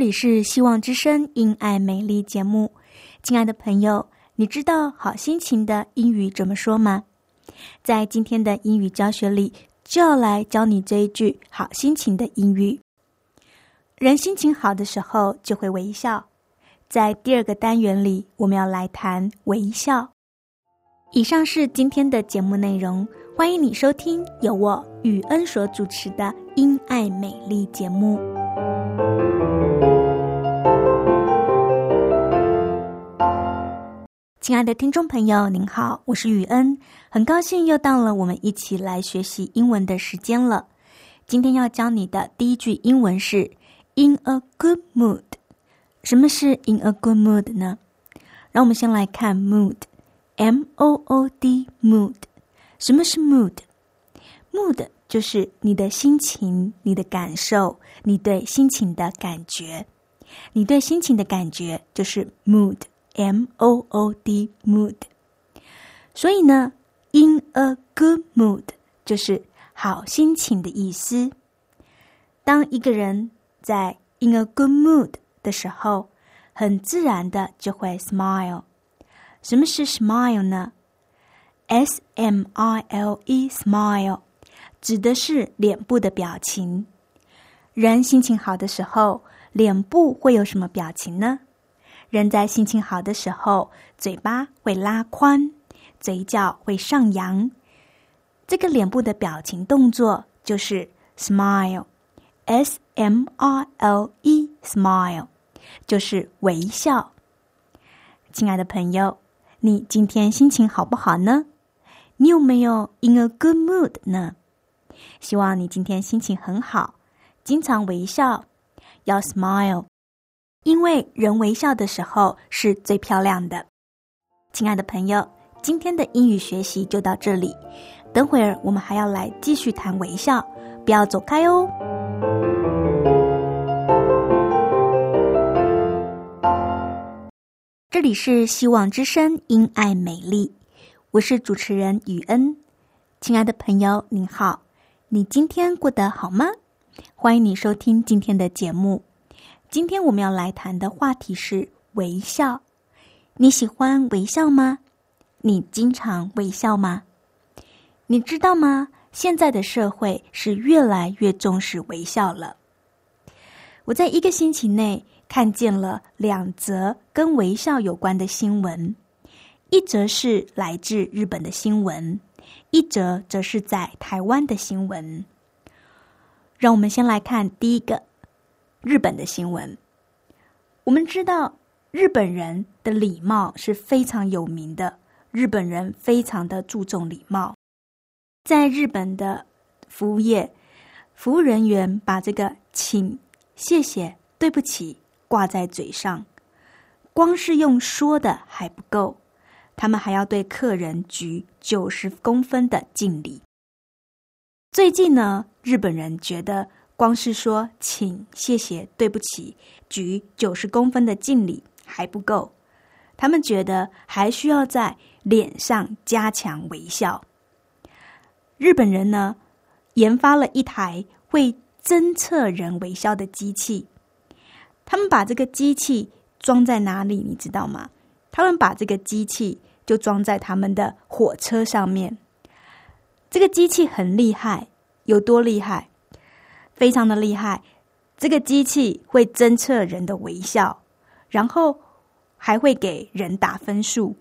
这里是希望之声因爱美丽节目，亲爱的朋友，你知道好心情的英语怎么说吗？在今天的英语教学里，就要来教你这一句好心情的英语。人心情好的时候就会微笑。在第二个单元里，我们要来谈微笑。以上是今天的节目内容，欢迎你收听由我与恩所主持的《因爱美丽》节目。亲爱的听众朋友，您好，我是雨恩，很高兴又到了我们一起来学习英文的时间了。今天要教你的第一句英文是 “in a good mood”。什么是 “in a good mood” 呢？让我们先来看 “mood”，m o o d mood。什么是 mood？mood 就是你的心情、你的感受、你对心情的感觉。你对心情的感觉就是 mood。M O O D mood，所以呢，in a good mood 就是好心情的意思。当一个人在 in a good mood 的时候，很自然的就会 smile。什么是 smile 呢？S M I L E smile 指的是脸部的表情。人心情好的时候，脸部会有什么表情呢？人在心情好的时候，嘴巴会拉宽，嘴角会上扬。这个脸部的表情动作就是 smile，s m i l e smile，就是微笑。亲爱的朋友，你今天心情好不好呢？你有没有 in a good mood 呢？希望你今天心情很好，经常微笑，要 smile。因为人微笑的时候是最漂亮的，亲爱的朋友，今天的英语学习就到这里。等会儿我们还要来继续谈微笑，不要走开哦。这里是希望之声，因爱美丽，我是主持人雨恩。亲爱的朋友，您好，你今天过得好吗？欢迎你收听今天的节目。今天我们要来谈的话题是微笑。你喜欢微笑吗？你经常微笑吗？你知道吗？现在的社会是越来越重视微笑了。我在一个星期内看见了两则跟微笑有关的新闻，一则是来自日本的新闻，一则则是在台湾的新闻。让我们先来看第一个。日本的新闻，我们知道日本人的礼貌是非常有名的。日本人非常的注重礼貌，在日本的服务业，服务人员把这个“请”“谢谢”“对不起”挂在嘴上，光是用说的还不够，他们还要对客人举九十公分的敬礼。最近呢，日本人觉得。光是说请、谢谢、对不起，举九十公分的敬礼还不够，他们觉得还需要在脸上加强微笑。日本人呢，研发了一台会侦测人微笑的机器，他们把这个机器装在哪里？你知道吗？他们把这个机器就装在他们的火车上面，这个机器很厉害，有多厉害？非常的厉害。这个机器会侦测人的微笑，然后还会给人打分数。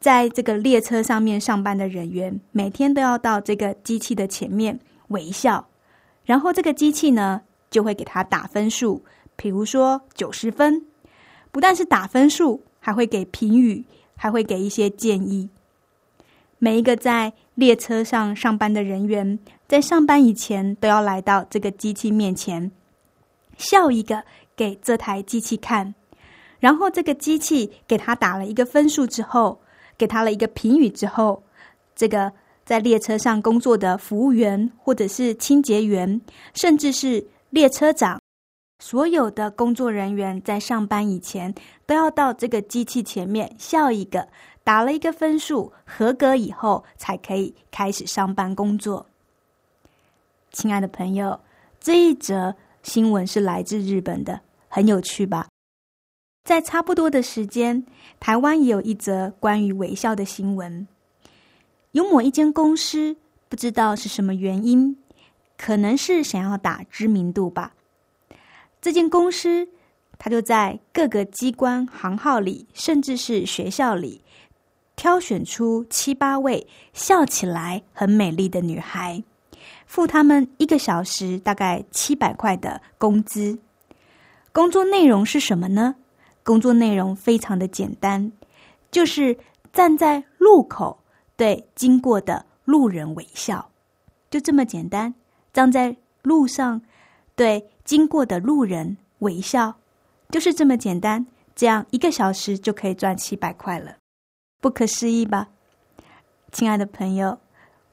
在这个列车上面上班的人员，每天都要到这个机器的前面微笑，然后这个机器呢就会给他打分数，比如说九十分。不但是打分数，还会给评语，还会给一些建议。每一个在列车上上班的人员，在上班以前都要来到这个机器面前，笑一个给这台机器看，然后这个机器给他打了一个分数之后。给他了一个评语之后，这个在列车上工作的服务员，或者是清洁员，甚至是列车长，所有的工作人员在上班以前都要到这个机器前面笑一个，打了一个分数，合格以后才可以开始上班工作。亲爱的朋友，这一则新闻是来自日本的，很有趣吧？在差不多的时间，台湾也有一则关于微笑的新闻。有某一间公司，不知道是什么原因，可能是想要打知名度吧。这间公司，它就在各个机关行号里，甚至是学校里，挑选出七八位笑起来很美丽的女孩，付他们一个小时大概七百块的工资。工作内容是什么呢？工作内容非常的简单，就是站在路口对经过的路人微笑，就这么简单。站在路上对经过的路人微笑，就是这么简单。这样一个小时就可以赚七百块了，不可思议吧？亲爱的朋友，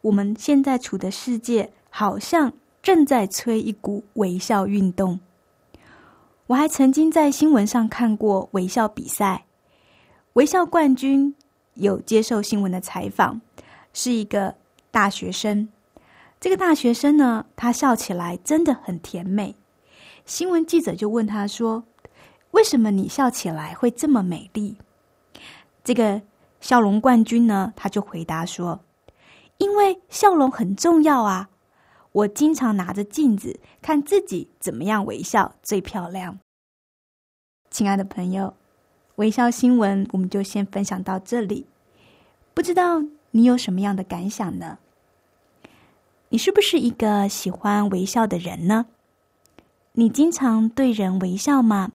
我们现在处的世界好像正在吹一股微笑运动。我还曾经在新闻上看过微笑比赛，微笑冠军有接受新闻的采访，是一个大学生。这个大学生呢，他笑起来真的很甜美。新闻记者就问他说：“为什么你笑起来会这么美丽？”这个笑容冠军呢，他就回答说：“因为笑容很重要啊。”我经常拿着镜子看自己怎么样微笑最漂亮。亲爱的朋友，微笑新闻我们就先分享到这里。不知道你有什么样的感想呢？你是不是一个喜欢微笑的人呢？你经常对人微笑吗？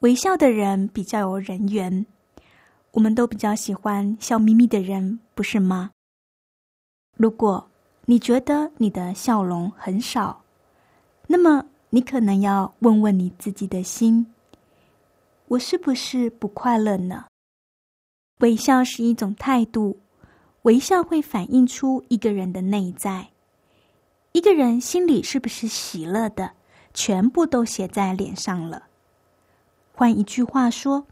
微笑的人比较有人缘，我们都比较喜欢笑眯眯的人，不是吗？如果你觉得你的笑容很少，那么你可能要问问你自己的心：我是不是不快乐呢？微笑是一种态度，微笑会反映出一个人的内在。一个人心里是不是喜乐的，全部都写在脸上了。换一句话说，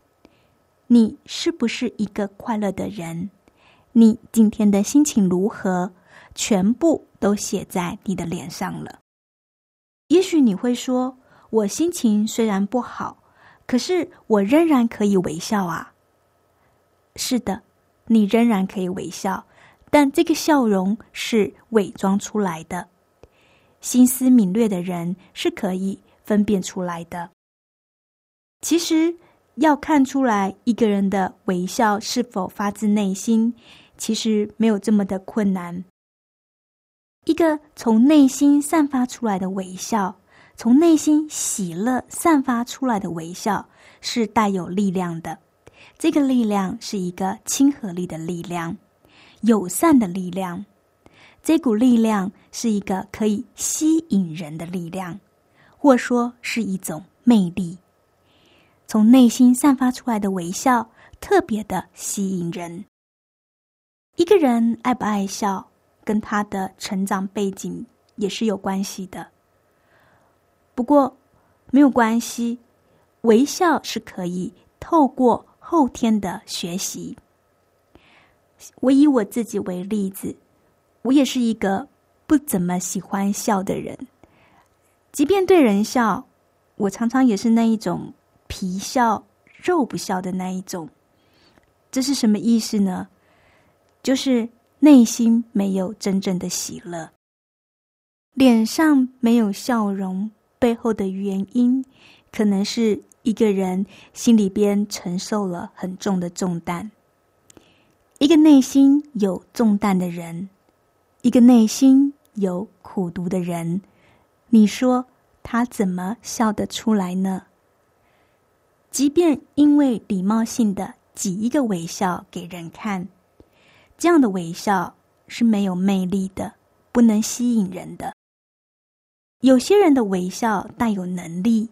你是不是一个快乐的人？你今天的心情如何？全部都写在你的脸上了。也许你会说：“我心情虽然不好，可是我仍然可以微笑啊。”是的，你仍然可以微笑，但这个笑容是伪装出来的。心思敏锐的人是可以分辨出来的。其实，要看出来一个人的微笑是否发自内心，其实没有这么的困难。一个从内心散发出来的微笑，从内心喜乐散发出来的微笑，是带有力量的。这个力量是一个亲和力的力量，友善的力量。这股力量是一个可以吸引人的力量，或说是一种魅力。从内心散发出来的微笑，特别的吸引人。一个人爱不爱笑？跟他的成长背景也是有关系的。不过没有关系，微笑是可以透过后天的学习。我以我自己为例子，我也是一个不怎么喜欢笑的人。即便对人笑，我常常也是那一种皮笑肉不笑的那一种。这是什么意思呢？就是。内心没有真正的喜乐，脸上没有笑容，背后的原因，可能是一个人心里边承受了很重的重担。一个内心有重担的人，一个内心有苦毒的人，你说他怎么笑得出来呢？即便因为礼貌性的挤一个微笑给人看。这样的微笑是没有魅力的，不能吸引人的。有些人的微笑带有能力，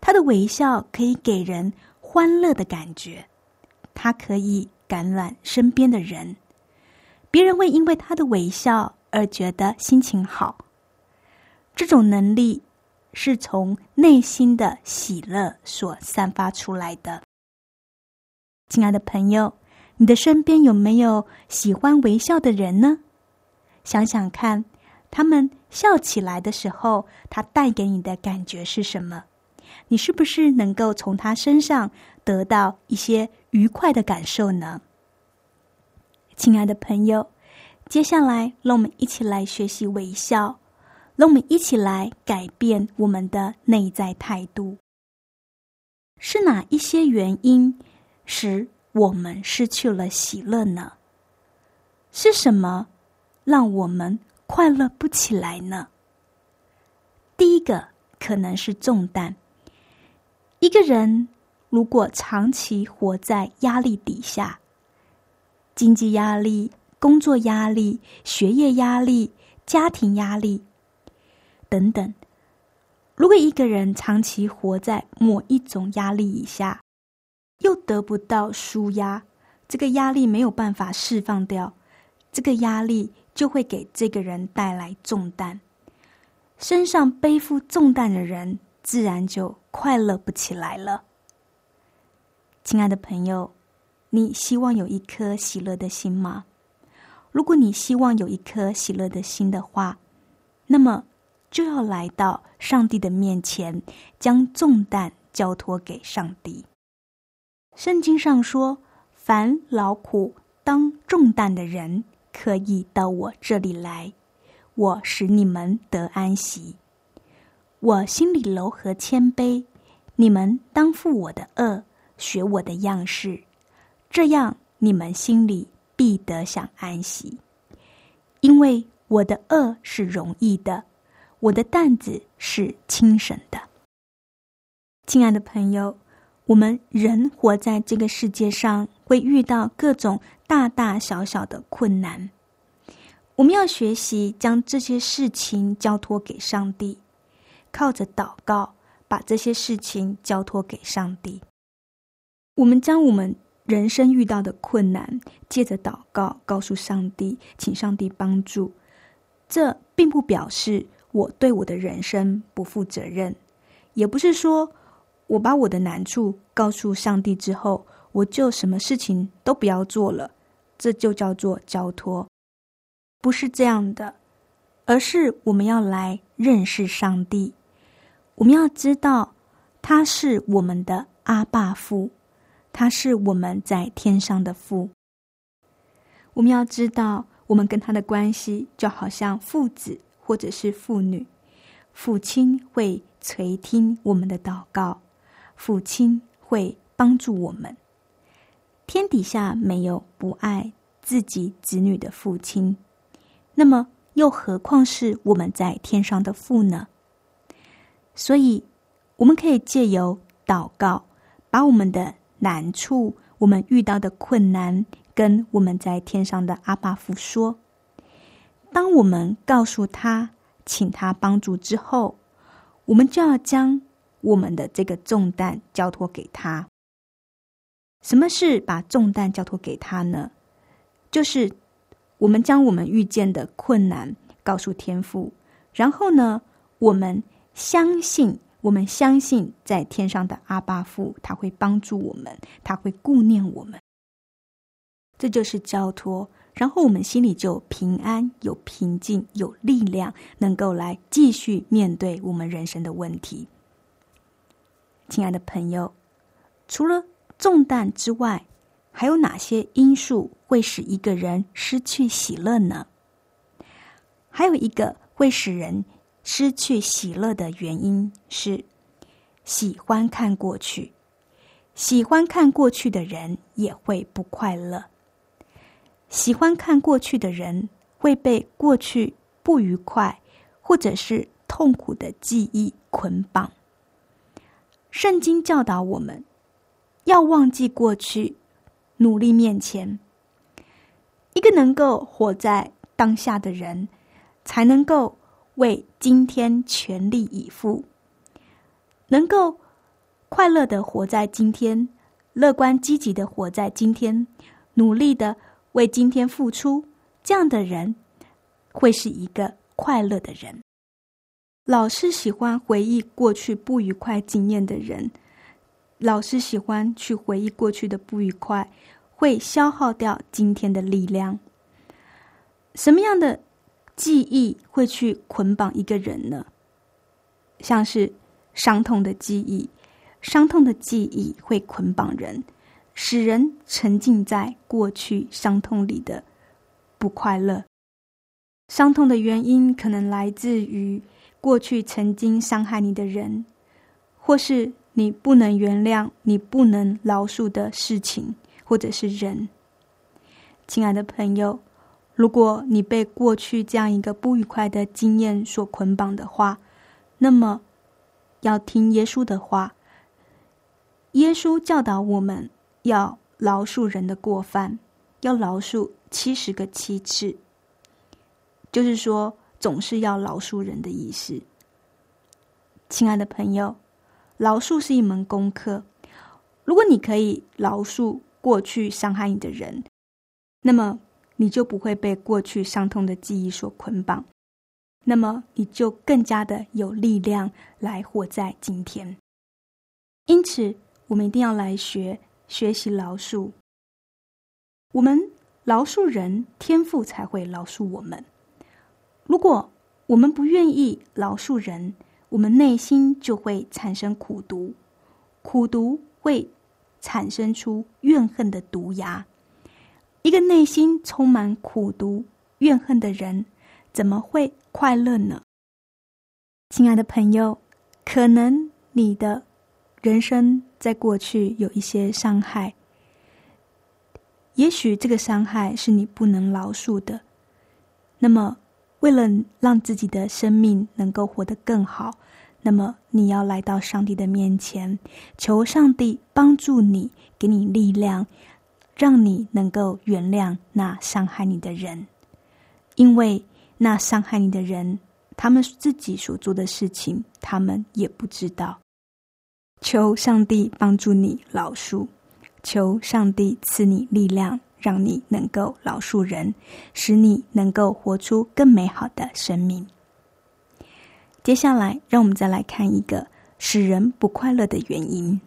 他的微笑可以给人欢乐的感觉，他可以感染身边的人，别人会因为他的微笑而觉得心情好。这种能力是从内心的喜乐所散发出来的。亲爱的朋友。你的身边有没有喜欢微笑的人呢？想想看，他们笑起来的时候，他带给你的感觉是什么？你是不是能够从他身上得到一些愉快的感受呢？亲爱的朋友，接下来让我们一起来学习微笑，让我们一起来改变我们的内在态度。是哪一些原因使？我们失去了喜乐呢？是什么让我们快乐不起来呢？第一个可能是重担。一个人如果长期活在压力底下，经济压力、工作压力、学业压力、家庭压力等等，如果一个人长期活在某一种压力以下，又得不到舒压，这个压力没有办法释放掉，这个压力就会给这个人带来重担。身上背负重担的人，自然就快乐不起来了。亲爱的朋友，你希望有一颗喜乐的心吗？如果你希望有一颗喜乐的心的话，那么就要来到上帝的面前，将重担交托给上帝。圣经上说：“凡劳苦当重担的人，可以到我这里来，我使你们得安息。我心里柔和谦卑，你们当负我的恶，学我的样式，这样你们心里必得享安息。因为我的恶是容易的，我的担子是轻省的。”亲爱的朋友。我们人活在这个世界上，会遇到各种大大小小的困难。我们要学习将这些事情交托给上帝，靠着祷告把这些事情交托给上帝。我们将我们人生遇到的困难，借着祷告告诉上帝，请上帝帮助。这并不表示我对我的人生不负责任，也不是说。我把我的难处告诉上帝之后，我就什么事情都不要做了，这就叫做交托，不是这样的，而是我们要来认识上帝，我们要知道他是我们的阿爸父，他是我们在天上的父。我们要知道，我们跟他的关系就好像父子或者是父女，父亲会垂听我们的祷告。父亲会帮助我们。天底下没有不爱自己子女的父亲，那么又何况是我们在天上的父呢？所以，我们可以借由祷告，把我们的难处、我们遇到的困难，跟我们在天上的阿爸父说。当我们告诉他，请他帮助之后，我们就要将。我们的这个重担交托给他。什么是把重担交托给他呢？就是我们将我们遇见的困难告诉天父，然后呢，我们相信，我们相信在天上的阿巴父他会帮助我们，他会顾念我们。这就是交托，然后我们心里就平安、有平静、有力量，能够来继续面对我们人生的问题。亲爱的朋友，除了重担之外，还有哪些因素会使一个人失去喜乐呢？还有一个会使人失去喜乐的原因是喜欢看过去。喜欢看过去的人也会不快乐。喜欢看过去的人会被过去不愉快或者是痛苦的记忆捆绑。圣经教导我们要忘记过去，努力面前。一个能够活在当下的人，才能够为今天全力以赴，能够。快乐的活在今天，乐观积极的活在今天，努力的为今天付出，这样的人会是一个快乐的人。老是喜欢回忆过去不愉快经验的人，老是喜欢去回忆过去的不愉快，会消耗掉今天的力量。什么样的记忆会去捆绑一个人呢？像是伤痛的记忆。伤痛的记忆会捆绑人，使人沉浸在过去伤痛里的不快乐。伤痛的原因可能来自于过去曾经伤害你的人，或是你不能原谅、你不能饶恕的事情，或者是人。亲爱的朋友，如果你被过去这样一个不愉快的经验所捆绑的话，那么要听耶稣的话。耶稣教导我们要饶恕人的过犯，要饶恕七十个七次，就是说总是要饶恕人的意思。亲爱的朋友，饶恕是一门功课。如果你可以饶恕过去伤害你的人，那么你就不会被过去伤痛的记忆所捆绑，那么你就更加的有力量来活在今天。因此。我们一定要来学学习饶恕。我们饶恕人，天赋才会饶恕我们。如果我们不愿意饶恕人，我们内心就会产生苦毒，苦毒会产生出怨恨的毒牙。一个内心充满苦毒、怨恨的人，怎么会快乐呢？亲爱的朋友，可能你的。人生在过去有一些伤害，也许这个伤害是你不能饶恕的。那么，为了让自己的生命能够活得更好，那么你要来到上帝的面前，求上帝帮助你，给你力量，让你能够原谅那伤害你的人，因为那伤害你的人，他们自己所做的事情，他们也不知道。求上帝帮助你饶恕，求上帝赐你力量，让你能够饶恕人，使你能够活出更美好的生命。接下来，让我们再来看一个使人不快乐的原因。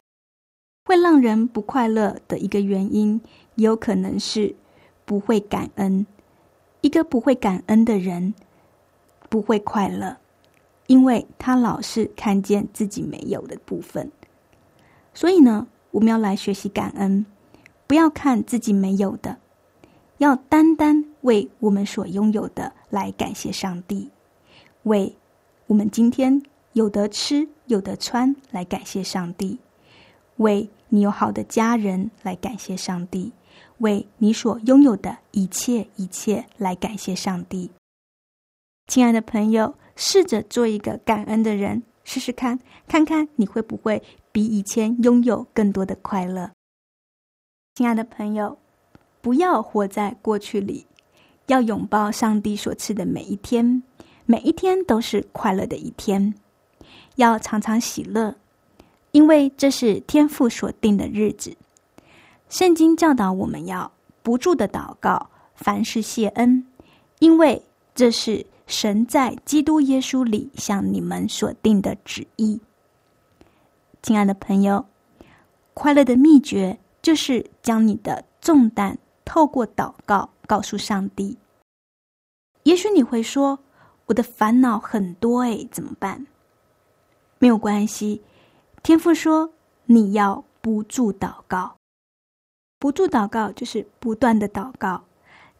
会让人不快乐的一个原因，有可能是不会感恩。一个不会感恩的人，不会快乐，因为他老是看见自己没有的部分。所以呢，我们要来学习感恩，不要看自己没有的，要单单为我们所拥有的来感谢上帝，为我们今天有得吃、有得穿来感谢上帝，为你有好的家人来感谢上帝，为你所拥有的一切一切来感谢上帝。亲爱的朋友，试着做一个感恩的人。试试看，看看你会不会比以前拥有更多的快乐。亲爱的朋友，不要活在过去里，要拥抱上帝所赐的每一天，每一天都是快乐的一天。要常常喜乐，因为这是天父所定的日子。圣经教导我们要不住的祷告，凡事谢恩，因为这是。神在基督耶稣里向你们所定的旨意，亲爱的朋友，快乐的秘诀就是将你的重担透过祷告告诉上帝。也许你会说：“我的烦恼很多，哎，怎么办？”没有关系，天父说：“你要不住祷告。”不住祷告就是不断的祷告。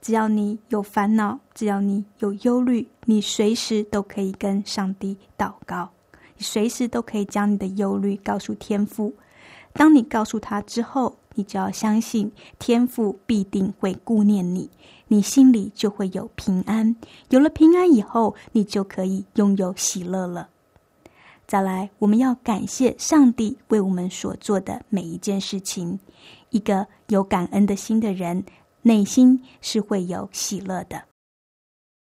只要你有烦恼，只要你有忧虑，你随时都可以跟上帝祷告，随时都可以将你的忧虑告诉天父。当你告诉他之后，你就要相信天父必定会顾念你，你心里就会有平安。有了平安以后，你就可以拥有喜乐了。再来，我们要感谢上帝为我们所做的每一件事情。一个有感恩的心的人。内心是会有喜乐的，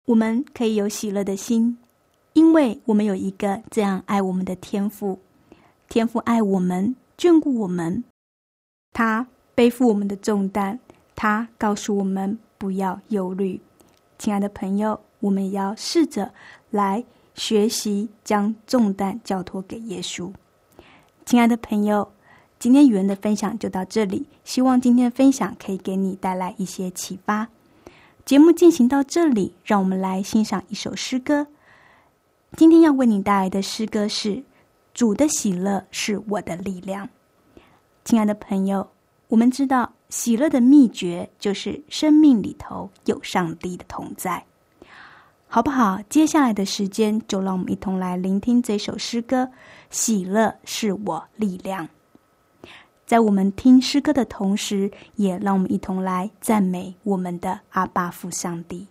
我们可以有喜乐的心，因为我们有一个这样爱我们的天父，天父爱我们，眷顾我们，他背负我们的重担，他告诉我们不要忧虑。亲爱的朋友，我们要试着来学习将重担交托给耶稣。亲爱的朋友。今天语文的分享就到这里，希望今天的分享可以给你带来一些启发。节目进行到这里，让我们来欣赏一首诗歌。今天要为你带来的诗歌是《主的喜乐是我的力量》。亲爱的朋友，我们知道喜乐的秘诀就是生命里头有上帝的同在，好不好？接下来的时间就让我们一同来聆听这首诗歌《喜乐是我力量》。在我们听诗歌的同时，也让我们一同来赞美我们的阿爸父上帝。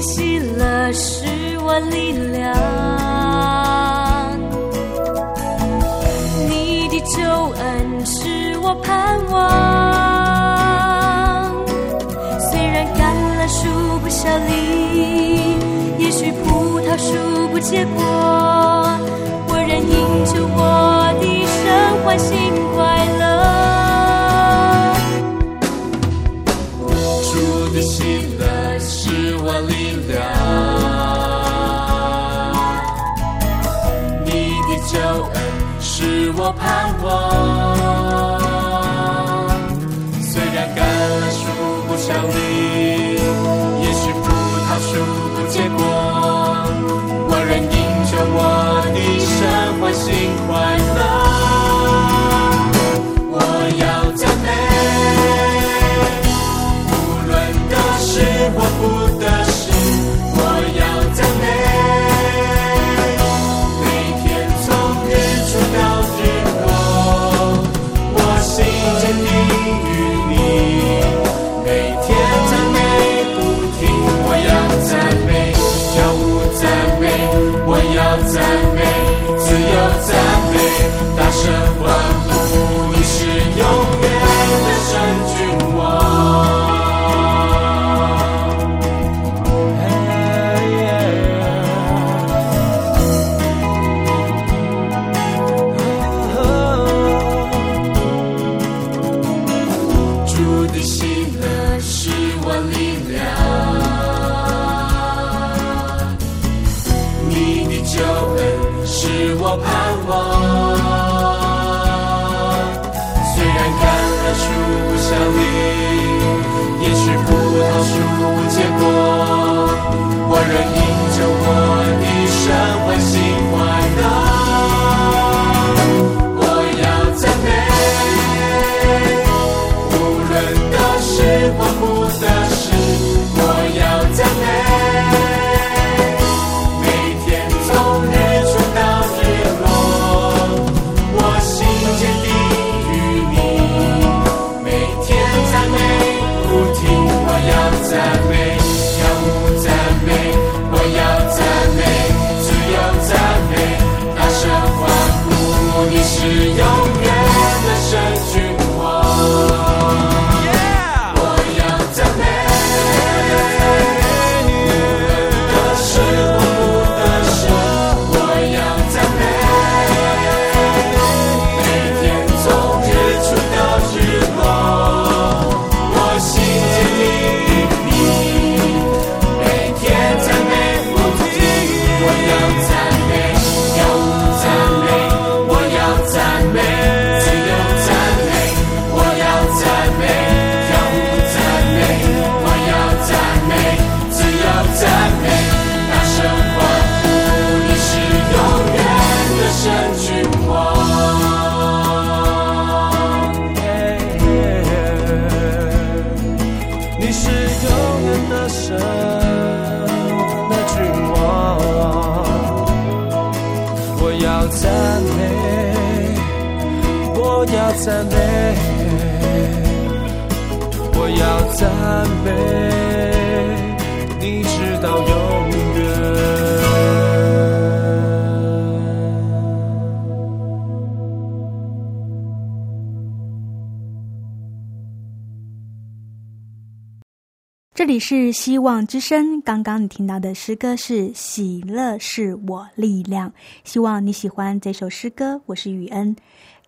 喜乐是我力量。你的救恩使我盼望，虽然橄榄树不效力，也许葡萄树不结果，我仍因着我的生欢欣有恩是我盼望。赞美，我要赞美，我要赞美，你知道有这里是希望之声。刚刚你听到的诗歌是《喜乐是我力量》，希望你喜欢这首诗歌。我是雨恩，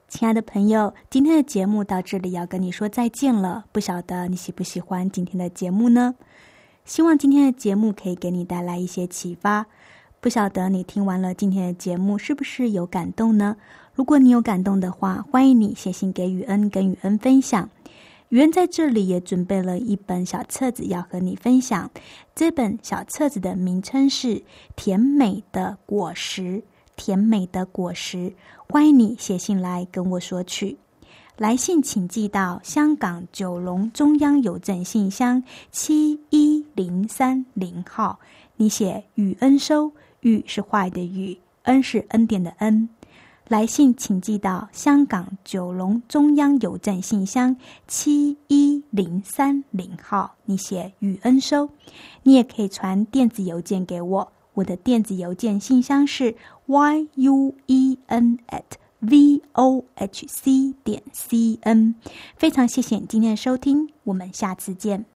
亲爱的朋友，今天的节目到这里要跟你说再见了。不晓得你喜不喜欢今天的节目呢？希望今天的节目可以给你带来一些启发。不晓得你听完了今天的节目是不是有感动呢？如果你有感动的话，欢迎你写信给雨恩，跟雨恩分享。原在这里也准备了一本小册子要和你分享。这本小册子的名称是《甜美的果实》，甜美的果实。欢迎你写信来跟我索取。来信请寄到香港九龙中央邮政信箱七一零三零号。你写雨恩收，雨是坏的雨，恩是恩典的恩。来信请寄到香港九龙中央邮政信箱七一零三零号，你写雨恩收。你也可以传电子邮件给我，我的电子邮件信箱是 y u e n at v o h c 点 c n。非常谢谢你今天的收听，我们下次见。